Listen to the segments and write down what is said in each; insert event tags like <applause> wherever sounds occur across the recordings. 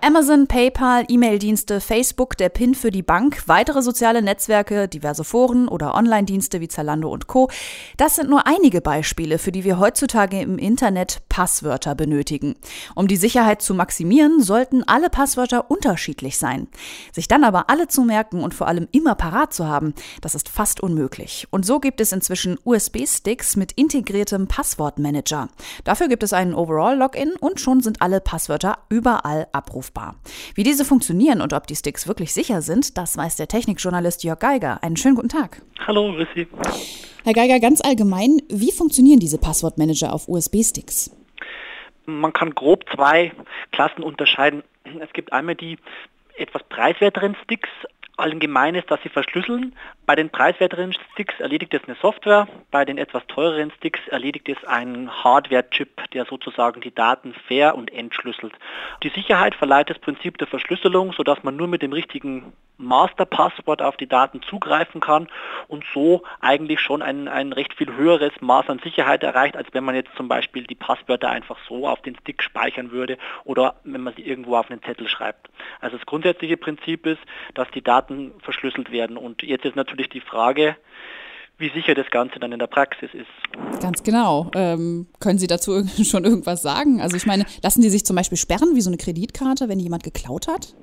Amazon, PayPal, E-Mail-Dienste, Facebook, der PIN für die Bank, weitere soziale Netzwerke, diverse Foren oder Online-Dienste wie Zalando und Co. Das sind nur einige Beispiele, für die wir heutzutage im Internet Passwörter benötigen. Um die Sicherheit zu maximieren, sollten alle Passwörter unterschiedlich sein. Sich dann aber alle zu merken und vor allem immer parat zu haben, das ist fast unmöglich. Und so gibt es inzwischen USB-Sticks mit integriertem Passwortmanager. Dafür gibt es einen Overall-Login und schon sind alle Passwörter überall abrufbar abrufbar. Wie diese funktionieren und ob die Sticks wirklich sicher sind, das weiß der Technikjournalist Jörg Geiger. Einen schönen guten Tag. Hallo, grüß Sie. Herr Geiger, ganz allgemein, wie funktionieren diese Passwortmanager auf USB-Sticks? Man kann grob zwei Klassen unterscheiden. Es gibt einmal die etwas preiswerteren Sticks, allgemein ist, dass sie verschlüsseln. Bei den preiswerteren Sticks erledigt es eine Software, bei den etwas teureren Sticks erledigt es ein Hardware-Chip, der sozusagen die Daten fair und entschlüsselt. Die Sicherheit verleiht das Prinzip der Verschlüsselung, sodass man nur mit dem richtigen Master-Passwort auf die Daten zugreifen kann und so eigentlich schon ein, ein recht viel höheres Maß an Sicherheit erreicht, als wenn man jetzt zum Beispiel die Passwörter einfach so auf den Stick speichern würde oder wenn man sie irgendwo auf einen Zettel schreibt. Also das grundsätzliche Prinzip ist, dass die Daten verschlüsselt werden. Und jetzt ist natürlich die Frage, wie sicher das Ganze dann in der Praxis ist. Ganz genau. Ähm, können Sie dazu <laughs> schon irgendwas sagen? Also ich meine, lassen Sie sich zum Beispiel sperren wie so eine Kreditkarte, wenn jemand geklaut hat?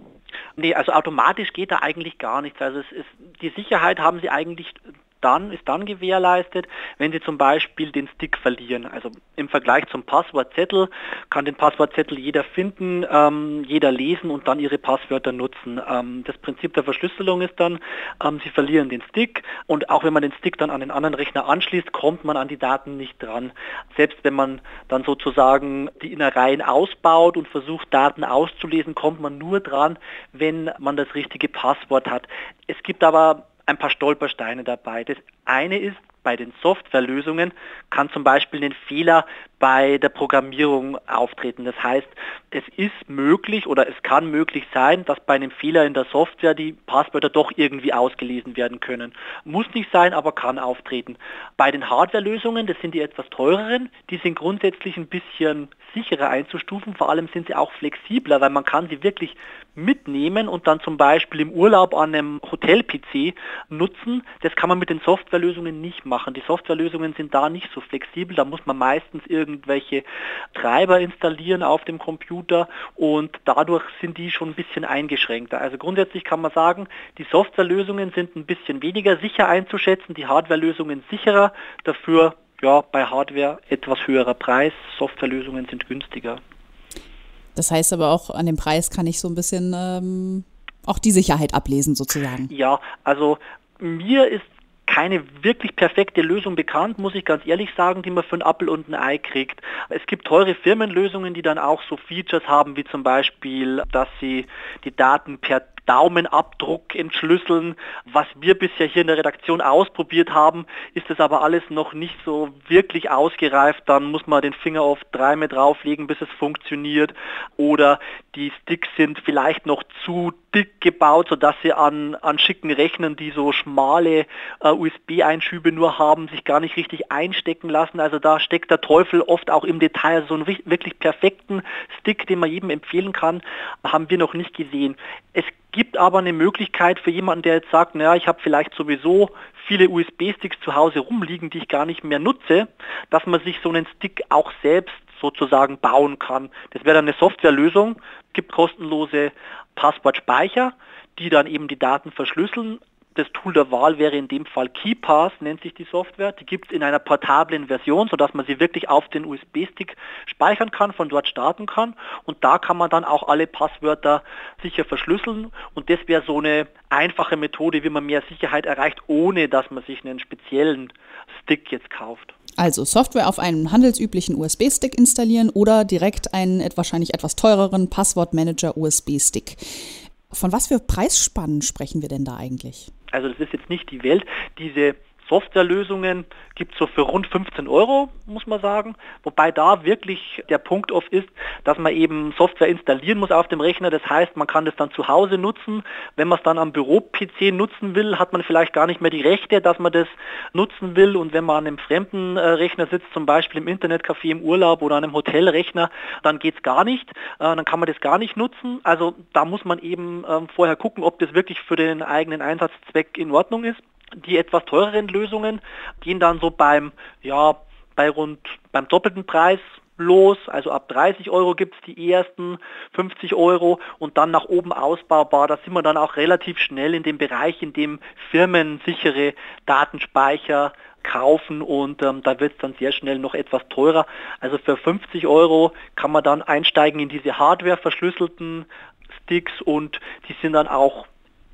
Nee, also automatisch geht da eigentlich gar nichts. Also es ist, die Sicherheit haben Sie eigentlich dann, ist dann gewährleistet, wenn Sie zum Beispiel den Stick verlieren. Also im Vergleich zum Passwortzettel kann den Passwortzettel jeder finden, ähm, jeder lesen und dann Ihre Passwörter nutzen. Ähm, das Prinzip der Verschlüsselung ist dann, ähm, Sie verlieren den Stick und auch wenn man den Stick dann an den anderen Rechner anschließt, kommt man an die Daten nicht dran. Selbst wenn man dann sozusagen die Innereien ausbaut und versucht, Daten auszulesen, kommt man nur dran, wenn man das richtige Passwort hat. Es gibt aber ein paar Stolpersteine dabei. Das eine ist, bei den Softwarelösungen kann zum Beispiel ein Fehler bei der Programmierung auftreten. Das heißt, es ist möglich oder es kann möglich sein, dass bei einem Fehler in der Software die Passwörter doch irgendwie ausgelesen werden können. Muss nicht sein, aber kann auftreten. Bei den Hardwarelösungen, das sind die etwas teureren, die sind grundsätzlich ein bisschen sicherer einzustufen. Vor allem sind sie auch flexibler, weil man kann sie wirklich mitnehmen und dann zum Beispiel im Urlaub an einem Hotel-PC nutzen. Das kann man mit den Softwarelösungen nicht machen. Die Softwarelösungen sind da nicht so flexibel. Da muss man meistens irgendwie irgendwelche Treiber installieren auf dem Computer und dadurch sind die schon ein bisschen eingeschränkter. Also grundsätzlich kann man sagen, die Softwarelösungen sind ein bisschen weniger sicher einzuschätzen, die Hardwarelösungen sicherer, dafür ja, bei Hardware etwas höherer Preis, Softwarelösungen sind günstiger. Das heißt aber auch, an dem Preis kann ich so ein bisschen ähm, auch die Sicherheit ablesen sozusagen. Ja, also mir ist keine wirklich perfekte Lösung bekannt, muss ich ganz ehrlich sagen, die man für ein Apple und ein Ei kriegt. Es gibt teure Firmenlösungen, die dann auch so Features haben, wie zum Beispiel, dass sie die Daten per Daumenabdruck entschlüsseln. Was wir bisher hier in der Redaktion ausprobiert haben, ist das aber alles noch nicht so wirklich ausgereift. Dann muss man den Finger auf dreimal drauflegen, bis es funktioniert. Oder die Sticks sind vielleicht noch zu dick gebaut, sodass sie an, an schicken Rechnern, die so schmale äh, USB-Einschübe nur haben, sich gar nicht richtig einstecken lassen. Also da steckt der Teufel oft auch im Detail. So einen wirklich perfekten Stick, den man jedem empfehlen kann, haben wir noch nicht gesehen. Es gibt aber eine Möglichkeit für jemanden, der jetzt sagt, naja, ich habe vielleicht sowieso viele USB-Sticks zu Hause rumliegen, die ich gar nicht mehr nutze, dass man sich so einen Stick auch selbst sozusagen bauen kann. Das wäre dann eine Softwarelösung, gibt kostenlose Passwortspeicher, die dann eben die Daten verschlüsseln, das Tool der Wahl wäre in dem Fall KeyPass, nennt sich die Software. Die gibt es in einer portablen Version, sodass man sie wirklich auf den USB-Stick speichern kann, von dort starten kann. Und da kann man dann auch alle Passwörter sicher verschlüsseln. Und das wäre so eine einfache Methode, wie man mehr Sicherheit erreicht, ohne dass man sich einen speziellen Stick jetzt kauft. Also Software auf einem handelsüblichen USB-Stick installieren oder direkt einen wahrscheinlich etwas teureren Passwortmanager USB-Stick. Von was für Preisspannen sprechen wir denn da eigentlich? Also das ist jetzt nicht die Welt. Diese Softwarelösungen gibt es so für rund 15 Euro, muss man sagen. Wobei da wirklich der Punkt oft ist, dass man eben Software installieren muss auf dem Rechner. Das heißt, man kann das dann zu Hause nutzen. Wenn man es dann am Büro-PC nutzen will, hat man vielleicht gar nicht mehr die Rechte, dass man das nutzen will. Und wenn man an einem fremden äh, Rechner sitzt, zum Beispiel im Internetcafé im Urlaub oder an einem Hotelrechner, dann geht es gar nicht. Äh, dann kann man das gar nicht nutzen. Also da muss man eben äh, vorher gucken, ob das wirklich für den eigenen Einsatzzweck in Ordnung ist. Die etwas teureren Lösungen gehen dann so beim, ja, bei rund beim doppelten Preis los, also ab 30 Euro gibt es die ersten 50 Euro und dann nach oben ausbaubar. Da sind wir dann auch relativ schnell in dem Bereich, in dem Firmen sichere Datenspeicher kaufen und ähm, da wird es dann sehr schnell noch etwas teurer. Also für 50 Euro kann man dann einsteigen in diese Hardware verschlüsselten Sticks und die sind dann auch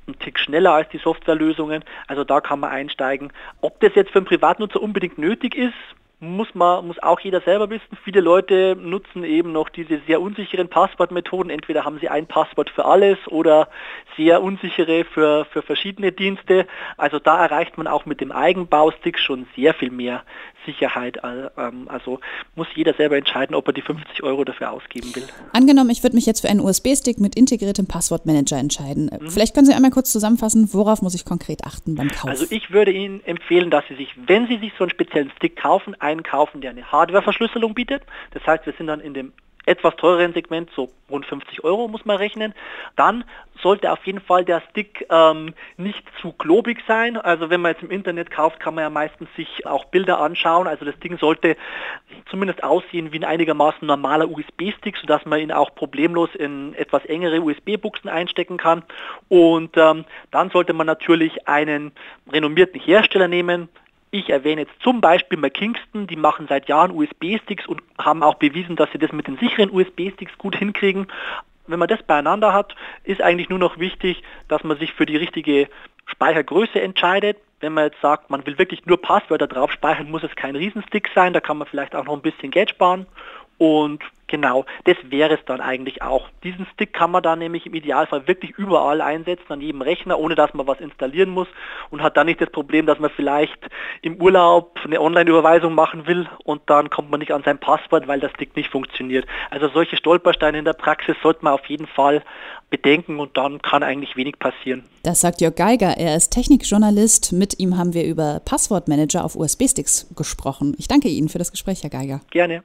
ein Tick schneller als die Softwarelösungen. Also da kann man einsteigen. Ob das jetzt für einen Privatnutzer unbedingt nötig ist, muss man, muss auch jeder selber wissen. Viele Leute nutzen eben noch diese sehr unsicheren Passwortmethoden. Entweder haben sie ein Passwort für alles oder sehr unsichere für, für verschiedene Dienste. Also da erreicht man auch mit dem Eigenbaustick schon sehr viel mehr Sicherheit. Ähm, also muss jeder selber entscheiden, ob er die 50 Euro dafür ausgeben will. Angenommen, ich würde mich jetzt für einen USB-Stick mit integriertem Passwortmanager entscheiden. Mhm. Vielleicht können Sie einmal kurz zusammenfassen, worauf muss ich konkret achten beim Kauf? Also ich würde Ihnen empfehlen, dass Sie sich, wenn Sie sich so einen speziellen Stick kaufen, einen kaufen, der eine Hardware-Verschlüsselung bietet. Das heißt, wir sind dann in dem etwas teureren Segment, so rund 50 Euro muss man rechnen. Dann sollte auf jeden Fall der Stick ähm, nicht zu globig sein. Also wenn man jetzt im Internet kauft, kann man ja meistens sich auch Bilder anschauen. Also das Ding sollte zumindest aussehen wie ein einigermaßen normaler USB-Stick, sodass man ihn auch problemlos in etwas engere USB-Buchsen einstecken kann. Und ähm, dann sollte man natürlich einen renommierten Hersteller nehmen, ich erwähne jetzt zum Beispiel mal Kingston, die machen seit Jahren USB-Sticks und haben auch bewiesen, dass sie das mit den sicheren USB-Sticks gut hinkriegen. Wenn man das beieinander hat, ist eigentlich nur noch wichtig, dass man sich für die richtige Speichergröße entscheidet. Wenn man jetzt sagt, man will wirklich nur Passwörter drauf speichern, muss es kein Riesenstick sein, da kann man vielleicht auch noch ein bisschen Geld sparen. Und genau, das wäre es dann eigentlich auch. Diesen Stick kann man dann nämlich im Idealfall wirklich überall einsetzen, an jedem Rechner, ohne dass man was installieren muss und hat dann nicht das Problem, dass man vielleicht im Urlaub eine Online-Überweisung machen will und dann kommt man nicht an sein Passwort, weil der Stick nicht funktioniert. Also solche Stolpersteine in der Praxis sollte man auf jeden Fall bedenken und dann kann eigentlich wenig passieren. Das sagt Jörg Geiger. Er ist Technikjournalist. Mit ihm haben wir über Passwortmanager auf USB-Sticks gesprochen. Ich danke Ihnen für das Gespräch, Herr Geiger. Gerne.